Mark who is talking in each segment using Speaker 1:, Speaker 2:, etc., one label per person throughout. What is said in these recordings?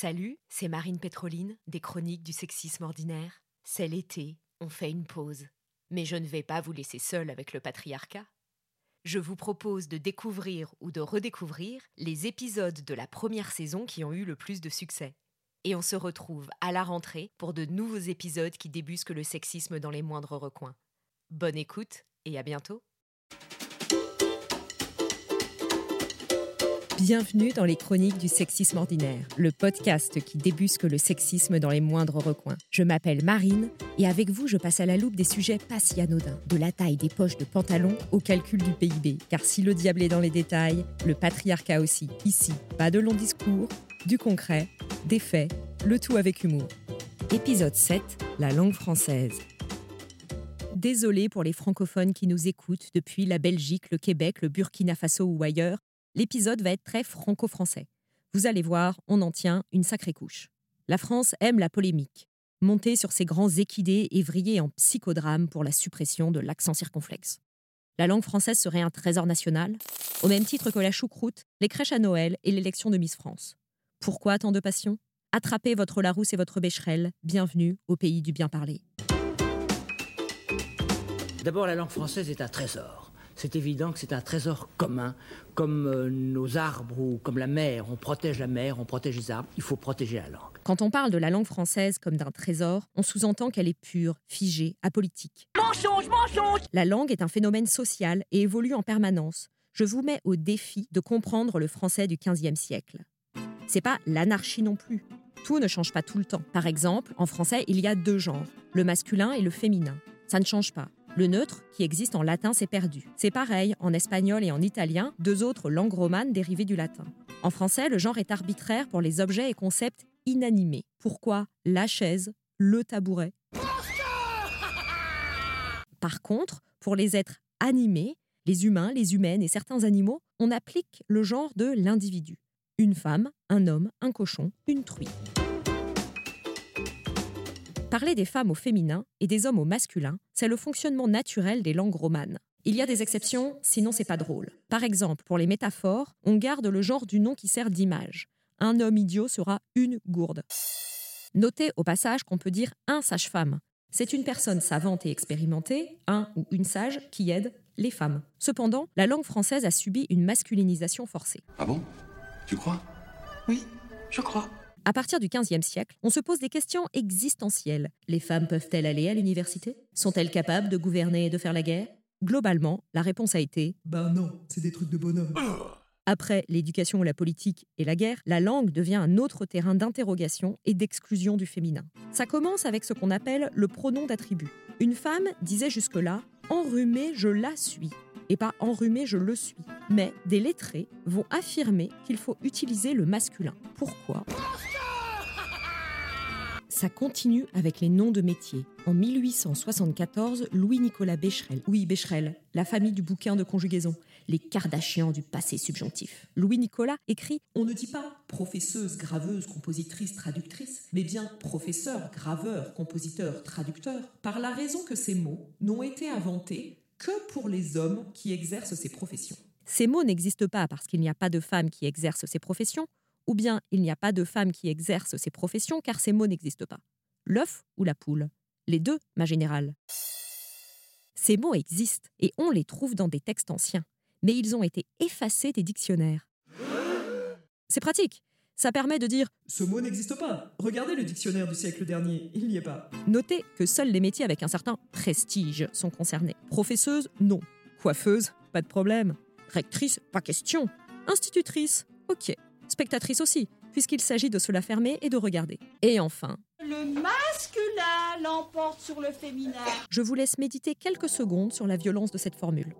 Speaker 1: Salut, c'est Marine Pétroline des Chroniques du sexisme ordinaire. C'est l'été, on fait une pause. Mais je ne vais pas vous laisser seul avec le patriarcat. Je vous propose de découvrir ou de redécouvrir les épisodes de la première saison qui ont eu le plus de succès. Et on se retrouve à la rentrée pour de nouveaux épisodes qui débusquent le sexisme dans les moindres recoins. Bonne écoute et à bientôt. Bienvenue dans les chroniques du sexisme ordinaire, le podcast qui débusque le sexisme dans les moindres recoins. Je m'appelle Marine et avec vous je passe à la loupe des sujets pas si anodins, de la taille des poches de pantalon au calcul du PIB. Car si le diable est dans les détails, le patriarcat aussi. Ici, pas de longs discours, du concret, des faits, le tout avec humour. Épisode 7, la langue française. Désolé pour les francophones qui nous écoutent depuis la Belgique, le Québec, le Burkina Faso ou ailleurs, l'épisode va être très franco-français. Vous allez voir, on en tient une sacrée couche. La France aime la polémique, monter sur ses grands équidés et vriller en psychodrame pour la suppression de l'accent circonflexe. La langue française serait un trésor national, au même titre que la choucroute, les crèches à Noël et l'élection de Miss France. Pourquoi tant de passion? Attrapez votre Larousse et votre Bécherel, bienvenue au pays du bien parler.
Speaker 2: D'abord, la langue française est un trésor. C'est évident que c'est un trésor commun, comme euh, nos arbres ou comme la mer. On protège la mer, on protège les arbres. Il faut protéger la langue.
Speaker 1: Quand on parle de la langue française comme d'un trésor, on sous-entend qu'elle est pure, figée, apolitique. La langue est un phénomène social et évolue en permanence. Je vous mets au défi de comprendre le français du XVe siècle. C'est pas l'anarchie non plus. Tout ne change pas tout le temps. Par exemple, en français, il y a deux genres, le masculin et le féminin. Ça ne change pas. Le neutre, qui existe en latin, s'est perdu. C'est pareil en espagnol et en italien, deux autres langues romanes dérivées du latin. En français, le genre est arbitraire pour les objets et concepts inanimés. Pourquoi la chaise, le tabouret? Par contre, pour les êtres animés, les humains, les humaines et certains animaux, on applique le genre de l'individu. Une femme, un homme, un cochon, une truie. Parler des femmes au féminin et des hommes au masculin, c'est le fonctionnement naturel des langues romanes. Il y a des exceptions, sinon c'est pas drôle. Par exemple, pour les métaphores, on garde le genre du nom qui sert d'image. Un homme idiot sera une gourde. Notez au passage qu'on peut dire un sage-femme. C'est une personne savante et expérimentée, un ou une sage, qui aide les femmes. Cependant, la langue française a subi une masculinisation forcée.
Speaker 3: Ah bon? Tu crois? Oui, je crois.
Speaker 1: À partir du XVe siècle, on se pose des questions existentielles. Les femmes peuvent-elles aller à l'université? Sont-elles capables de gouverner et de faire la guerre? Globalement, la réponse a été
Speaker 4: Ben non, c'est des trucs de bonhomme.
Speaker 1: après l'éducation, la politique et la guerre, la langue devient un autre terrain d'interrogation et d'exclusion du féminin. Ça commence avec ce qu'on appelle le pronom d'attribut. Une femme disait jusque-là Enrhumée, je la suis et pas enrhumé, je le suis. Mais des lettrés vont affirmer qu'il faut utiliser le masculin. Pourquoi? Ça continue avec les noms de métiers. En 1874, Louis-Nicolas Becherel, oui Becherel, la famille du bouquin de conjugaison, les Kardashians du passé subjonctif. Louis-Nicolas écrit
Speaker 4: On ne dit pas professeuse, graveuse, compositrice, traductrice, mais bien professeur, graveur, compositeur, traducteur, par la raison que ces mots n'ont été inventés que pour les hommes qui exercent ces professions.
Speaker 1: Ces mots n'existent pas parce qu'il n'y a pas de femmes qui exercent ces professions, ou bien il n'y a pas de femmes qui exercent ces professions car ces mots n'existent pas. L'œuf ou la poule Les deux, ma générale. Ces mots existent et on les trouve dans des textes anciens, mais ils ont été effacés des dictionnaires. C'est pratique. Ça permet de dire
Speaker 4: Ce mot n'existe pas. Regardez le dictionnaire du siècle dernier, il n'y est pas.
Speaker 1: Notez que seuls les métiers avec un certain prestige sont concernés. Professeuse, non. Coiffeuse, pas de problème. Rectrice, pas question. Institutrice, ok. Spectatrice aussi, puisqu'il s'agit de se la fermer et de regarder. Et enfin,
Speaker 5: Le masculin l'emporte sur le féminin.
Speaker 1: je vous laisse méditer quelques secondes sur la violence de cette formule.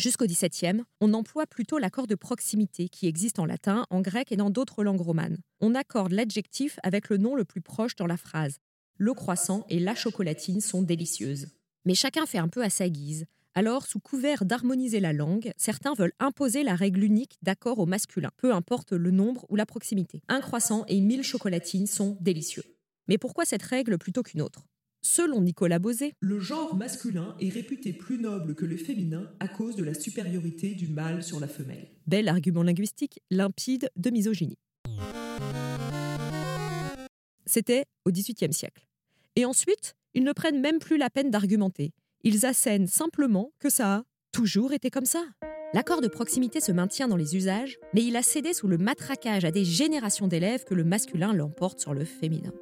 Speaker 1: Jusqu'au XVIIe, on emploie plutôt l'accord de proximité qui existe en latin, en grec et dans d'autres langues romanes. On accorde l'adjectif avec le nom le plus proche dans la phrase. Le croissant et la chocolatine sont délicieuses. Mais chacun fait un peu à sa guise. Alors, sous couvert d'harmoniser la langue, certains veulent imposer la règle unique d'accord au masculin, peu importe le nombre ou la proximité. Un croissant et mille chocolatines sont délicieux. Mais pourquoi cette règle plutôt qu'une autre? Selon Nicolas Bosé,
Speaker 4: le genre masculin est réputé plus noble que le féminin à cause de la supériorité du mâle sur la femelle.
Speaker 1: Bel argument linguistique, limpide de misogynie. C'était au XVIIIe siècle. Et ensuite, ils ne prennent même plus la peine d'argumenter. Ils assènent simplement que ça a toujours été comme ça. L'accord de proximité se maintient dans les usages, mais il a cédé sous le matraquage à des générations d'élèves que le masculin l'emporte sur le féminin.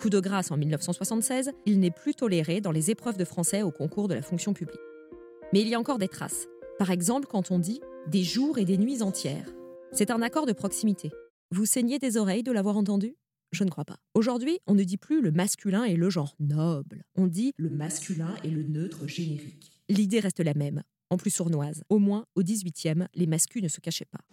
Speaker 1: Coup de grâce en 1976, il n'est plus toléré dans les épreuves de français au concours de la fonction publique. Mais il y a encore des traces. Par exemple, quand on dit des jours et des nuits entières. C'est un accord de proximité. Vous saignez des oreilles de l'avoir entendu? Je ne crois pas. Aujourd'hui, on ne dit plus le masculin et le genre noble. On dit
Speaker 4: le masculin et le neutre générique.
Speaker 1: L'idée reste la même, en plus sournoise. Au moins, au 18e, les masculins ne se cachaient pas.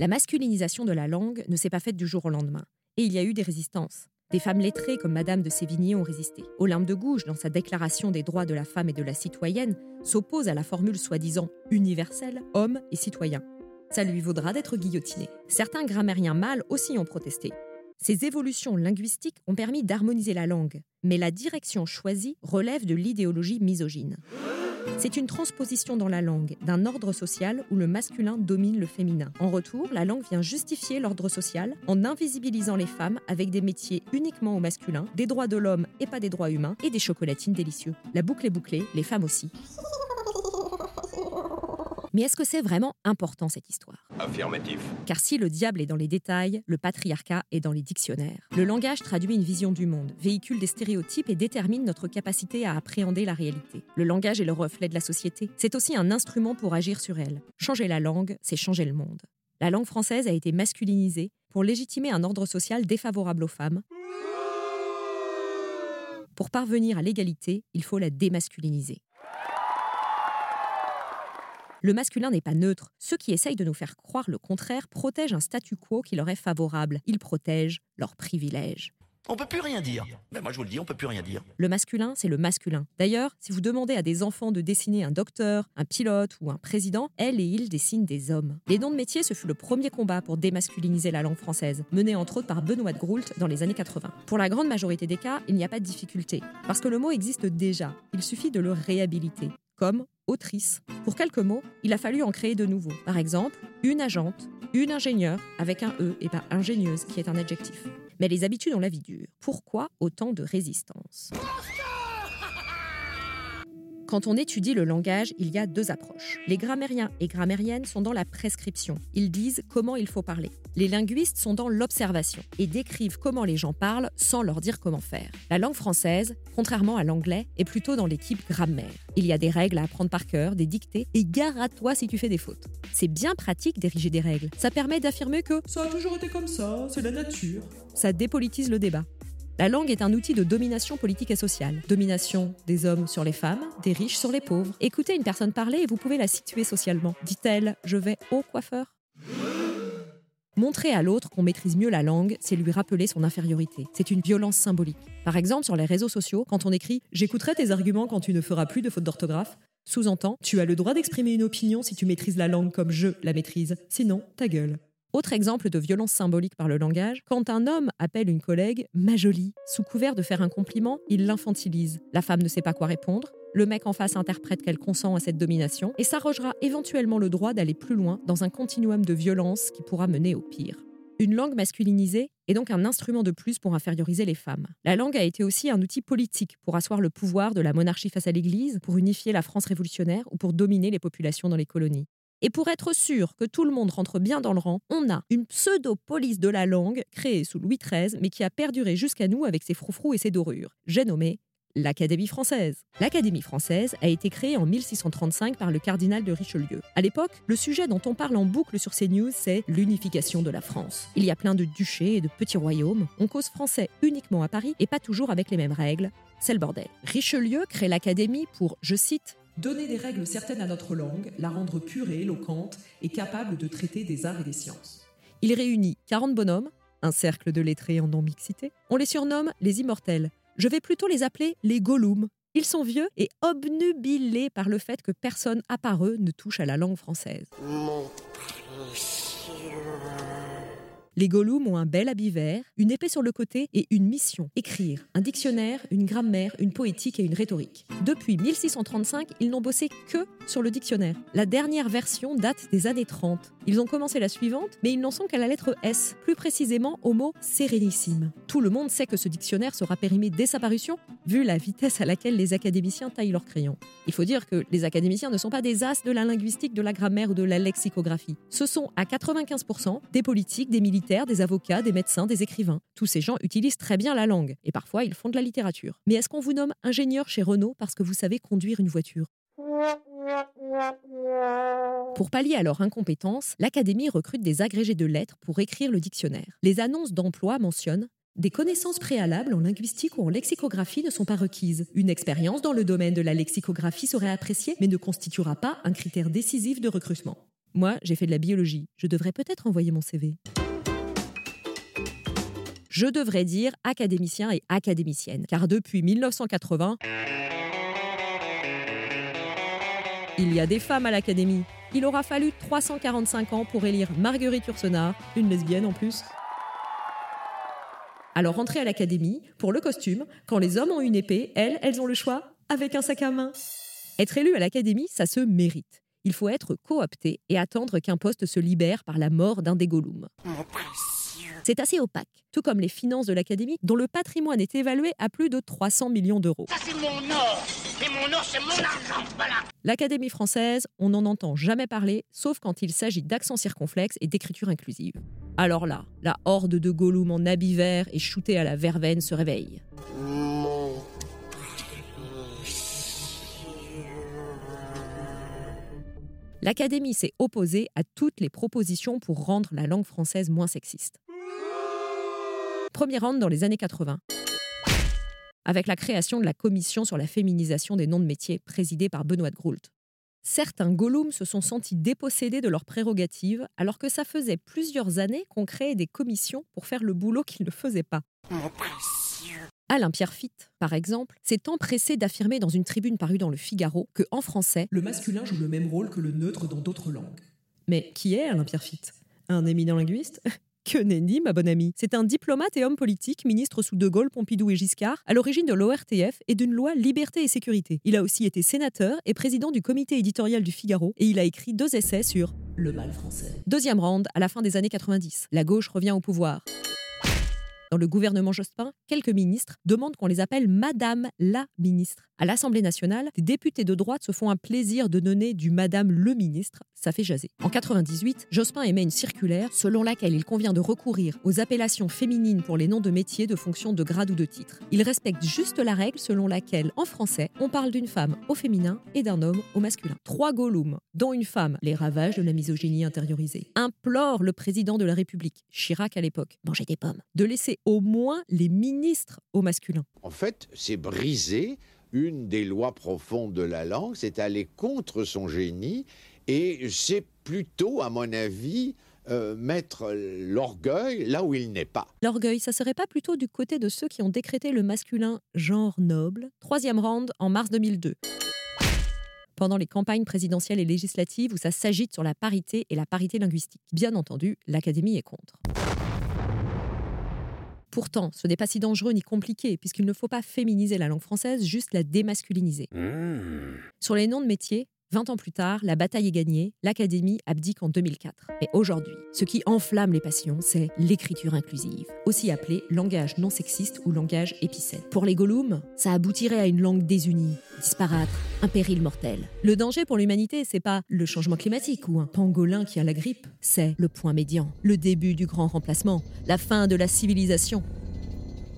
Speaker 1: La masculinisation de la langue ne s'est pas faite du jour au lendemain. Et il y a eu des résistances. Des femmes lettrées comme Madame de Sévigné ont résisté. Olympe de Gouges, dans sa déclaration des droits de la femme et de la citoyenne, s'oppose à la formule soi-disant universelle homme et citoyen. Ça lui vaudra d'être guillotiné. Certains grammairiens mâles aussi ont protesté. Ces évolutions linguistiques ont permis d'harmoniser la langue, mais la direction choisie relève de l'idéologie misogyne. C'est une transposition dans la langue d'un ordre social où le masculin domine le féminin. En retour, la langue vient justifier l'ordre social en invisibilisant les femmes avec des métiers uniquement au masculin, des droits de l'homme et pas des droits humains, et des chocolatines délicieux. La boucle est bouclée, les femmes aussi. Mais est-ce que c'est vraiment important cette histoire?
Speaker 6: Affirmatif.
Speaker 1: Car si le diable est dans les détails, le patriarcat est dans les dictionnaires. Le langage traduit une vision du monde, véhicule des stéréotypes et détermine notre capacité à appréhender la réalité. Le langage est le reflet de la société. C'est aussi un instrument pour agir sur elle. Changer la langue, c'est changer le monde. La langue française a été masculinisée pour légitimer un ordre social défavorable aux femmes. Pour parvenir à l'égalité, il faut la démasculiniser. Le masculin n'est pas neutre. Ceux qui essayent de nous faire croire le contraire protègent un statu quo qui leur est favorable. Ils protègent leurs privilèges.
Speaker 7: On peut plus rien dire. Ben moi je vous le dis, on peut plus rien dire.
Speaker 1: Le masculin, c'est le masculin. D'ailleurs, si vous demandez à des enfants de dessiner un docteur, un pilote ou un président, elles et ils dessinent des hommes. Les noms de métier, ce fut le premier combat pour démasculiniser la langue française, mené entre autres par Benoît de Groult dans les années 80. Pour la grande majorité des cas, il n'y a pas de difficulté, parce que le mot existe déjà. Il suffit de le réhabiliter, comme autrice. Pour quelques mots, il a fallu en créer de nouveaux. Par exemple, une agente, une ingénieure avec un E et pas ingénieuse qui est un adjectif. Mais les habitudes ont la vie dure. Pourquoi autant de résistance? Quand on étudie le langage, il y a deux approches. Les grammairiens et grammairiennes sont dans la prescription. Ils disent comment il faut parler. Les linguistes sont dans l'observation et décrivent comment les gens parlent sans leur dire comment faire. La langue française, contrairement à l'anglais, est plutôt dans l'équipe grammaire. Il y a des règles à apprendre par cœur, des dictées, et gare à toi si tu fais des fautes. C'est bien pratique d'ériger des règles. Ça permet d'affirmer que
Speaker 4: ça a toujours été comme ça, c'est la nature.
Speaker 1: Ça dépolitise le débat. La langue est un outil de domination politique et sociale. Domination des hommes sur les femmes, des riches sur les pauvres. Écoutez une personne parler et vous pouvez la situer socialement. Dit-elle Je vais au coiffeur Montrer à l'autre qu'on maîtrise mieux la langue, c'est lui rappeler son infériorité. C'est une violence symbolique. Par exemple, sur les réseaux sociaux, quand on écrit J'écouterai tes arguments quand tu ne feras plus de fautes d'orthographe, sous-entend Tu as le droit d'exprimer une opinion si tu maîtrises la langue comme je la maîtrise. Sinon, ta gueule. Autre exemple de violence symbolique par le langage, quand un homme appelle une collègue ma jolie, sous couvert de faire un compliment, il l'infantilise. La femme ne sait pas quoi répondre, le mec en face interprète qu'elle consent à cette domination et s'arrogera éventuellement le droit d'aller plus loin dans un continuum de violence qui pourra mener au pire. Une langue masculinisée est donc un instrument de plus pour inférioriser les femmes. La langue a été aussi un outil politique pour asseoir le pouvoir de la monarchie face à l'Église, pour unifier la France révolutionnaire ou pour dominer les populations dans les colonies. Et pour être sûr que tout le monde rentre bien dans le rang, on a une pseudo-police de la langue créée sous Louis XIII, mais qui a perduré jusqu'à nous avec ses froufrous et ses dorures. J'ai nommé l'Académie française. L'Académie française a été créée en 1635 par le cardinal de Richelieu. À l'époque, le sujet dont on parle en boucle sur ces news, c'est l'unification de la France. Il y a plein de duchés et de petits royaumes. On cause français uniquement à Paris et pas toujours avec les mêmes règles. C'est le bordel. Richelieu crée l'Académie pour, je cite,
Speaker 4: Donner des règles certaines à notre langue, la rendre pure et éloquente et capable de traiter des arts et des sciences.
Speaker 1: Il réunit 40 bonhommes, un cercle de lettrés en non-mixité. On les surnomme les immortels. Je vais plutôt les appeler les Gollum. Ils sont vieux et obnubilés par le fait que personne à part eux ne touche à la langue française. Les Gollum ont un bel habit vert, une épée sur le côté et une mission écrire un dictionnaire, une grammaire, une poétique et une rhétorique. Depuis 1635, ils n'ont bossé que sur le dictionnaire. La dernière version date des années 30. Ils ont commencé la suivante, mais ils n'en sont qu'à la lettre S, plus précisément au mot sérénissime. Tout le monde sait que ce dictionnaire sera périmé dès sa parution, vu la vitesse à laquelle les académiciens taillent leurs crayons. Il faut dire que les académiciens ne sont pas des as de la linguistique, de la grammaire ou de la lexicographie. Ce sont à 95% des politiques, des militaires, des avocats, des médecins, des écrivains. Tous ces gens utilisent très bien la langue, et parfois ils font de la littérature. Mais est-ce qu'on vous nomme ingénieur chez Renault parce que vous savez conduire une voiture? Pour pallier à leur incompétence, l'Académie recrute des agrégés de lettres pour écrire le dictionnaire. Les annonces d'emploi mentionnent des connaissances préalables en linguistique ou en lexicographie ne sont pas requises. Une expérience dans le domaine de la lexicographie serait appréciée, mais ne constituera pas un critère décisif de recrutement. Moi, j'ai fait de la biologie. Je devrais peut-être envoyer mon CV. Je devrais dire académicien et académicienne, car depuis 1980, il y a des femmes à l'Académie. Il aura fallu 345 ans pour élire Marguerite Yourcenar, une lesbienne en plus. Alors rentrez à l'Académie, pour le costume, quand les hommes ont une épée, elles, elles ont le choix avec un sac à main. Être élu à l'Académie, ça se mérite. Il faut être coopté et attendre qu'un poste se libère par la mort d'un des Gollum. C'est assez opaque, tout comme les finances de l'Académie, dont le patrimoine est évalué à plus de 300 millions d'euros.
Speaker 6: Ça, c'est mon or Et mon or, c'est mon argent Voilà
Speaker 1: L'Académie française, on n'en entend jamais parler, sauf quand il s'agit d'accent circonflexe et d'écriture inclusive. Alors là, la horde de Gollum en habit vert et shooté à la verveine se réveille. L'Académie s'est opposée à toutes les propositions pour rendre la langue française moins sexiste. Premier round dans les années 80 avec la création de la commission sur la féminisation des noms de métiers présidée par Benoît de Groult. Certains Gollum se sont sentis dépossédés de leurs prérogatives alors que ça faisait plusieurs années qu'on créait des commissions pour faire le boulot qu'ils ne faisaient pas. Alain Pierrefitte, par exemple, s'est empressé d'affirmer dans une tribune parue dans le Figaro que, en français,
Speaker 4: Le masculin joue le même rôle que le neutre dans d'autres langues.
Speaker 1: Mais qui est Alain Pierrefitte? Un éminent linguiste? Que nenni, ma bonne amie. C'est un diplomate et homme politique, ministre sous De Gaulle, Pompidou et Giscard, à l'origine de l'ORTF et d'une loi Liberté et Sécurité. Il a aussi été sénateur et président du comité éditorial du Figaro et il a écrit deux essais sur
Speaker 4: Le mal français.
Speaker 1: Deuxième round, à la fin des années 90. La gauche revient au pouvoir. Dans le gouvernement Jospin, quelques ministres demandent qu'on les appelle Madame la ministre. À l'Assemblée nationale, des députés de droite se font un plaisir de donner du Madame le ministre. Ça fait jaser. En 98, Jospin émet une circulaire selon laquelle il convient de recourir aux appellations féminines pour les noms de métiers, de fonctions, de grades ou de titres. Il respecte juste la règle selon laquelle, en français, on parle d'une femme au féminin et d'un homme au masculin. Trois Gollum, dont une femme, les ravages de la misogynie intériorisée, implorent le président de la République, Chirac à l'époque, manger des pommes, de laisser au moins les ministres au masculin.
Speaker 8: En fait, c'est briser une des lois profondes de la langue, c'est aller contre son génie, et c'est plutôt, à mon avis, euh, mettre l'orgueil là où il n'est pas.
Speaker 1: L'orgueil, ça serait pas plutôt du côté de ceux qui ont décrété le masculin genre noble? Troisième round en mars 2002. Pendant les campagnes présidentielles et législatives où ça s'agite sur la parité et la parité linguistique. Bien entendu, l'Académie est contre. Pourtant, ce n'est pas si dangereux ni compliqué, puisqu'il ne faut pas féminiser la langue française, juste la démasculiniser. Sur les noms de métiers, 20 ans plus tard, la bataille est gagnée, l'Académie abdique en 2004. Mais aujourd'hui, ce qui enflamme les passions, c'est l'écriture inclusive, aussi appelée langage non sexiste ou langage épicène. Pour les Gollum, ça aboutirait à une langue désunie, disparate, un péril mortel. Le danger pour l'humanité, c'est pas le changement climatique ou un pangolin qui a la grippe, c'est le point médian, le début du grand remplacement, la fin de la civilisation.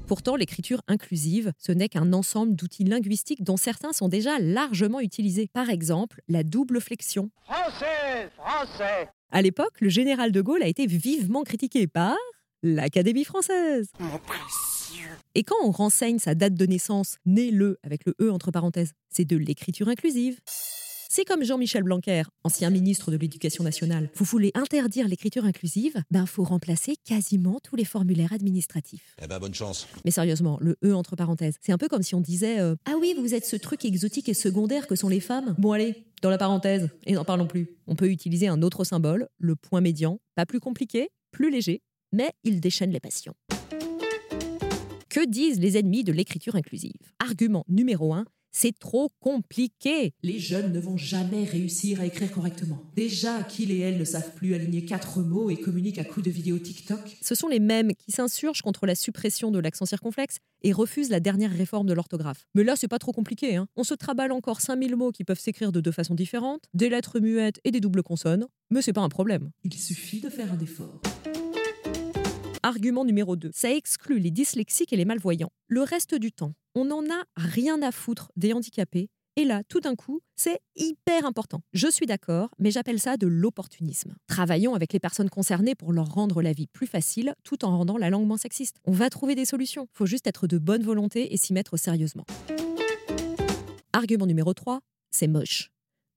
Speaker 1: Pourtant, l'écriture inclusive, ce n'est qu'un ensemble d'outils linguistiques dont certains sont déjà largement utilisés. Par exemple, la double flexion.
Speaker 6: Français Français
Speaker 1: À l'époque, le général de Gaulle a été vivement critiqué par l'Académie française.
Speaker 6: Précieux
Speaker 1: Et quand on renseigne sa date de naissance, né le avec le E entre parenthèses, c'est de l'écriture inclusive. C'est comme Jean-Michel Blanquer, ancien ministre de l'Éducation nationale. Vous voulez interdire l'écriture inclusive? Ben, faut remplacer quasiment tous les formulaires administratifs.
Speaker 7: Eh ben, bonne chance.
Speaker 1: Mais sérieusement, le E entre parenthèses, c'est un peu comme si on disait euh, Ah oui, vous êtes ce truc exotique et secondaire que sont les femmes? Bon, allez, dans la parenthèse, et n'en parlons plus. On peut utiliser un autre symbole, le point médian, pas plus compliqué, plus léger, mais il déchaîne les passions. Que disent les ennemis de l'écriture inclusive? Argument numéro 1, c'est trop compliqué.
Speaker 4: Les jeunes ne vont jamais réussir à écrire correctement. Déjà qu'ils et elles ne savent plus aligner quatre mots et communiquent à coups de vidéos TikTok.
Speaker 1: Ce sont les mêmes qui s'insurgent contre la suppression de l'accent circonflexe et refusent la dernière réforme de l'orthographe. Mais là, c'est pas trop compliqué. Hein. On se traballe encore 5000 mots qui peuvent s'écrire de deux façons différentes, des lettres muettes et des doubles consonnes, mais c'est pas un problème.
Speaker 4: Il suffit de faire un effort.
Speaker 1: Argument numéro 2. Ça exclut les dyslexiques et les malvoyants. Le reste du temps, on n'en a rien à foutre des handicapés. Et là, tout d'un coup, c'est hyper important. Je suis d'accord, mais j'appelle ça de l'opportunisme. Travaillons avec les personnes concernées pour leur rendre la vie plus facile tout en rendant la langue moins sexiste. On va trouver des solutions. Faut juste être de bonne volonté et s'y mettre sérieusement. Argument numéro 3, c'est moche.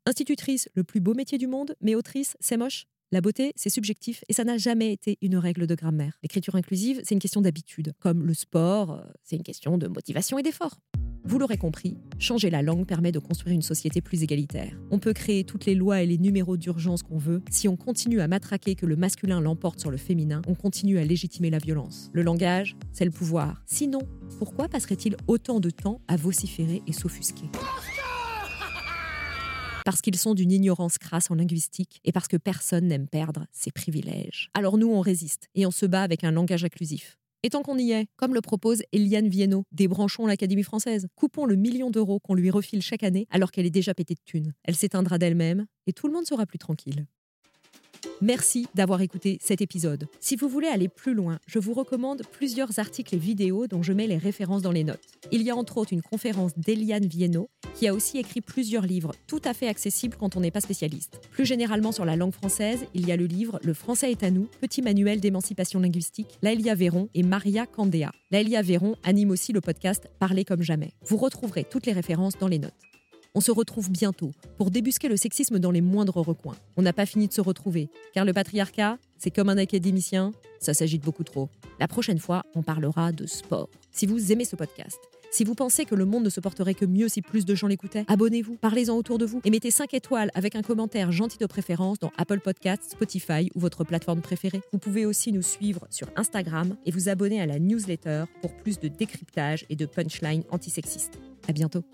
Speaker 1: Institutrice, le plus beau métier du monde, mais autrice, c'est moche. La beauté, c'est subjectif et ça n'a jamais été une règle de grammaire. L'écriture inclusive, c'est une question d'habitude. Comme le sport, euh, c'est une question de motivation et d'effort. Vous l'aurez compris, changer la langue permet de construire une société plus égalitaire. On peut créer toutes les lois et les numéros d'urgence qu'on veut. Si on continue à matraquer que le masculin l'emporte sur le féminin, on continue à légitimer la violence. Le langage, c'est le pouvoir. Sinon, pourquoi passerait-il autant de temps à vociférer et s'offusquer? Parce qu'ils sont d'une ignorance crasse en linguistique et parce que personne n'aime perdre ses privilèges. Alors nous, on résiste et on se bat avec un langage inclusif. Et tant qu'on y est, comme le propose Eliane Viennot, débranchons l'Académie française, coupons le million d'euros qu'on lui refile chaque année alors qu'elle est déjà pétée de thunes. Elle s'éteindra d'elle-même et tout le monde sera plus tranquille. Merci d'avoir écouté cet épisode. Si vous voulez aller plus loin, je vous recommande plusieurs articles et vidéos dont je mets les références dans les notes. Il y a entre autres une conférence d'Eliane Viennot, qui a aussi écrit plusieurs livres tout à fait accessibles quand on n'est pas spécialiste. Plus généralement sur la langue française, il y a le livre Le français est à nous, petit manuel d'émancipation linguistique, Laëlia Véron et Maria Candéa. Laëlia Véron anime aussi le podcast Parler comme jamais. Vous retrouverez toutes les références dans les notes. On se retrouve bientôt pour débusquer le sexisme dans les moindres recoins. On n'a pas fini de se retrouver, car le patriarcat, c'est comme un académicien, ça s'agite beaucoup trop. La prochaine fois, on parlera de sport. Si vous aimez ce podcast, si vous pensez que le monde ne se porterait que mieux si plus de gens l'écoutaient, abonnez-vous, parlez-en autour de vous et mettez 5 étoiles avec un commentaire gentil de préférence dans Apple Podcasts, Spotify ou votre plateforme préférée. Vous pouvez aussi nous suivre sur Instagram et vous abonner à la newsletter pour plus de décryptage et de punchlines antisexistes. À bientôt.